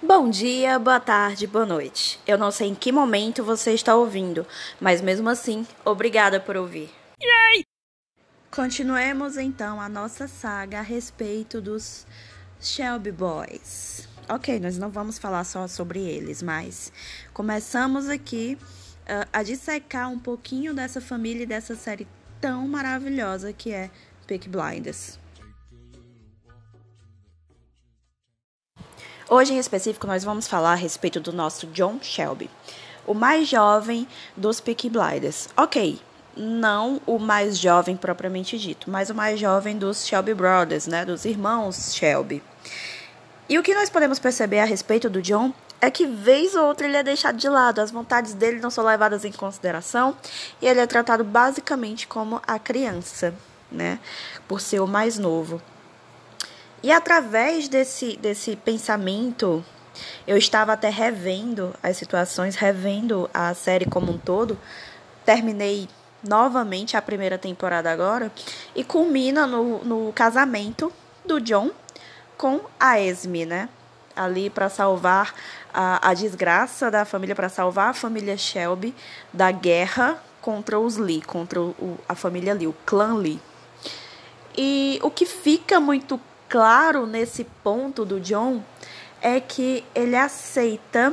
Bom dia, boa tarde, boa noite. Eu não sei em que momento você está ouvindo, mas mesmo assim, obrigada por ouvir. Yay! Continuemos então a nossa saga a respeito dos Shelby Boys. Ok, nós não vamos falar só sobre eles, mas começamos aqui uh, a dissecar um pouquinho dessa família e dessa série tão maravilhosa que é Peak Blinders. Hoje, em específico, nós vamos falar a respeito do nosso John Shelby, o mais jovem dos Peaky Blinders. Ok, não o mais jovem propriamente dito, mas o mais jovem dos Shelby Brothers, né, dos irmãos Shelby. E o que nós podemos perceber a respeito do John é que vez ou outra ele é deixado de lado, as vontades dele não são levadas em consideração e ele é tratado basicamente como a criança, né, por ser o mais novo. E através desse, desse pensamento, eu estava até revendo as situações, revendo a série como um todo. Terminei novamente a primeira temporada agora e culmina no, no casamento do John com a Esme, né? Ali para salvar a, a desgraça da família, para salvar a família Shelby da guerra contra os Lee, contra o, a família Lee, o clã Lee. E o que fica muito claro nesse ponto do John é que ele aceita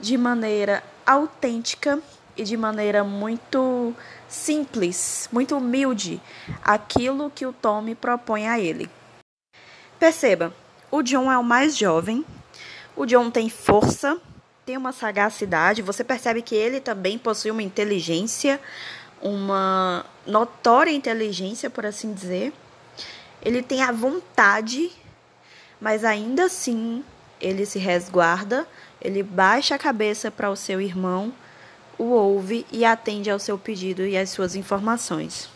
de maneira autêntica e de maneira muito simples, muito humilde, aquilo que o Tommy propõe a ele. Perceba, o John é o mais jovem, o John tem força, tem uma sagacidade, você percebe que ele também possui uma inteligência, uma notória inteligência, por assim dizer. Ele tem a vontade, mas ainda assim ele se resguarda, ele baixa a cabeça para o seu irmão, o ouve e atende ao seu pedido e às suas informações.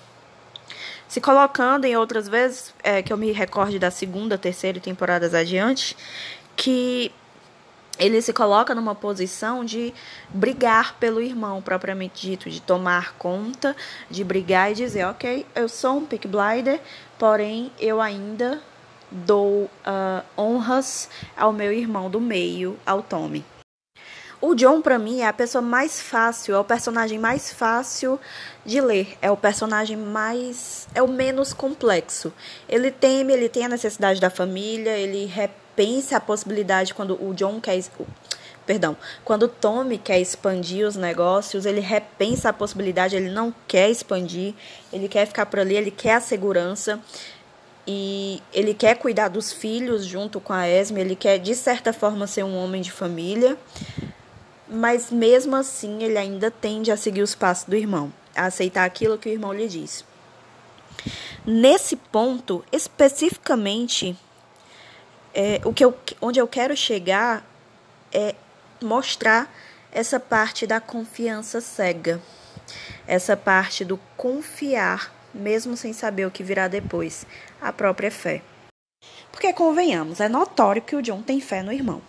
Se colocando em outras vezes, é, que eu me recorde da segunda, terceira temporadas adiante, que ele se coloca numa posição de brigar pelo irmão, propriamente dito, de tomar conta, de brigar e dizer, ok, eu sou um pick blinder, porém eu ainda dou uh, honras ao meu irmão do meio, ao Tommy. O John, para mim, é a pessoa mais fácil, é o personagem mais fácil de ler, é o personagem mais. é o menos complexo. Ele teme, ele tem a necessidade da família, ele repensa a possibilidade quando o John quer. Perdão, quando o Tommy quer expandir os negócios, ele repensa a possibilidade, ele não quer expandir, ele quer ficar por ali, ele quer a segurança e ele quer cuidar dos filhos junto com a Esme, ele quer de certa forma ser um homem de família mas mesmo assim ele ainda tende a seguir os passos do irmão, a aceitar aquilo que o irmão lhe diz. Nesse ponto, especificamente, é, o que eu, onde eu quero chegar é mostrar essa parte da confiança cega, essa parte do confiar, mesmo sem saber o que virá depois, a própria fé. Porque, convenhamos, é notório que o John tem fé no irmão.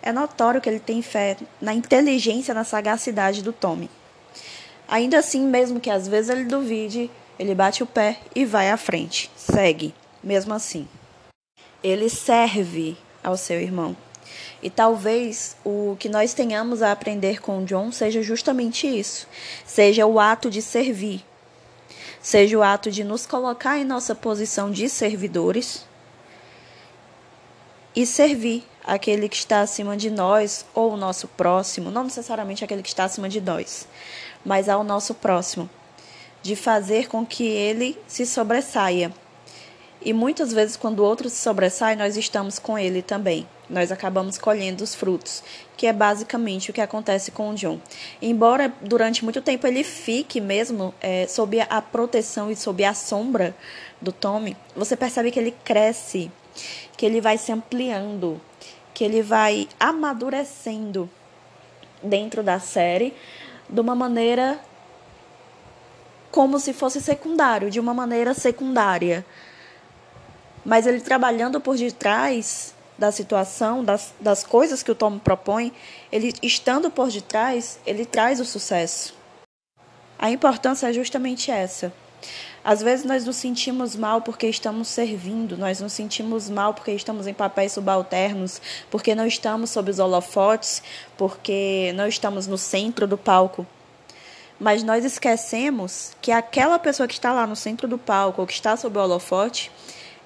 É notório que ele tem fé na inteligência, na sagacidade do Tommy. Ainda assim, mesmo que às vezes ele duvide, ele bate o pé e vai à frente. Segue, mesmo assim. Ele serve ao seu irmão. E talvez o que nós tenhamos a aprender com John seja justamente isso. Seja o ato de servir. Seja o ato de nos colocar em nossa posição de servidores e servir aquele que está acima de nós ou o nosso próximo, não necessariamente aquele que está acima de nós, mas ao nosso próximo, de fazer com que ele se sobressaia. E muitas vezes, quando o outro se sobressai, nós estamos com ele também. Nós acabamos colhendo os frutos, que é basicamente o que acontece com o John. Embora durante muito tempo ele fique mesmo é, sob a proteção e sob a sombra do Tommy, você percebe que ele cresce, que ele vai se ampliando, que ele vai amadurecendo dentro da série de uma maneira como se fosse secundário, de uma maneira secundária. Mas ele trabalhando por detrás da situação, das, das coisas que o Tom propõe, ele estando por detrás, ele traz o sucesso. A importância é justamente essa, Às vezes nós nos sentimos mal porque estamos servindo, nós nos sentimos mal porque estamos em papéis subalternos, porque não estamos sob os holofotes, porque não estamos no centro do palco. Mas nós esquecemos que aquela pessoa que está lá no centro do palco ou que está sob o holofote,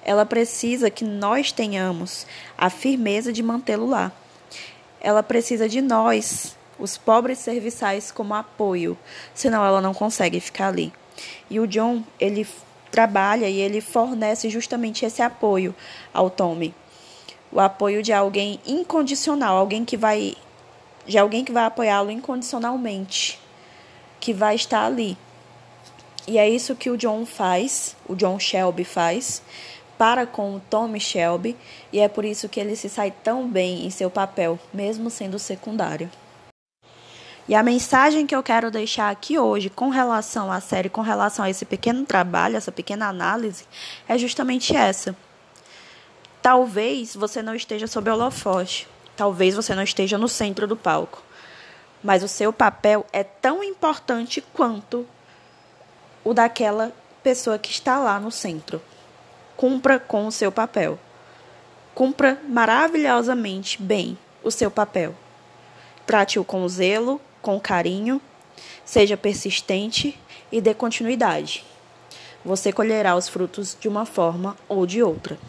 ela precisa que nós tenhamos a firmeza de mantê-lo lá. Ela precisa de nós, os pobres serviçais, como apoio, senão ela não consegue ficar ali. E o John, ele trabalha e ele fornece justamente esse apoio ao Tommy. O apoio de alguém incondicional, alguém que vai de alguém que vai apoiá-lo incondicionalmente, que vai estar ali. E é isso que o John faz, o John Shelby faz para com o Tommy Shelby, e é por isso que ele se sai tão bem em seu papel, mesmo sendo secundário. E a mensagem que eu quero deixar aqui hoje com relação à série, com relação a esse pequeno trabalho, essa pequena análise, é justamente essa. Talvez você não esteja sob holofote, talvez você não esteja no centro do palco, mas o seu papel é tão importante quanto o daquela pessoa que está lá no centro. Cumpra com o seu papel. Cumpra maravilhosamente bem o seu papel. Trate-o com zelo, com carinho, seja persistente e dê continuidade. Você colherá os frutos de uma forma ou de outra.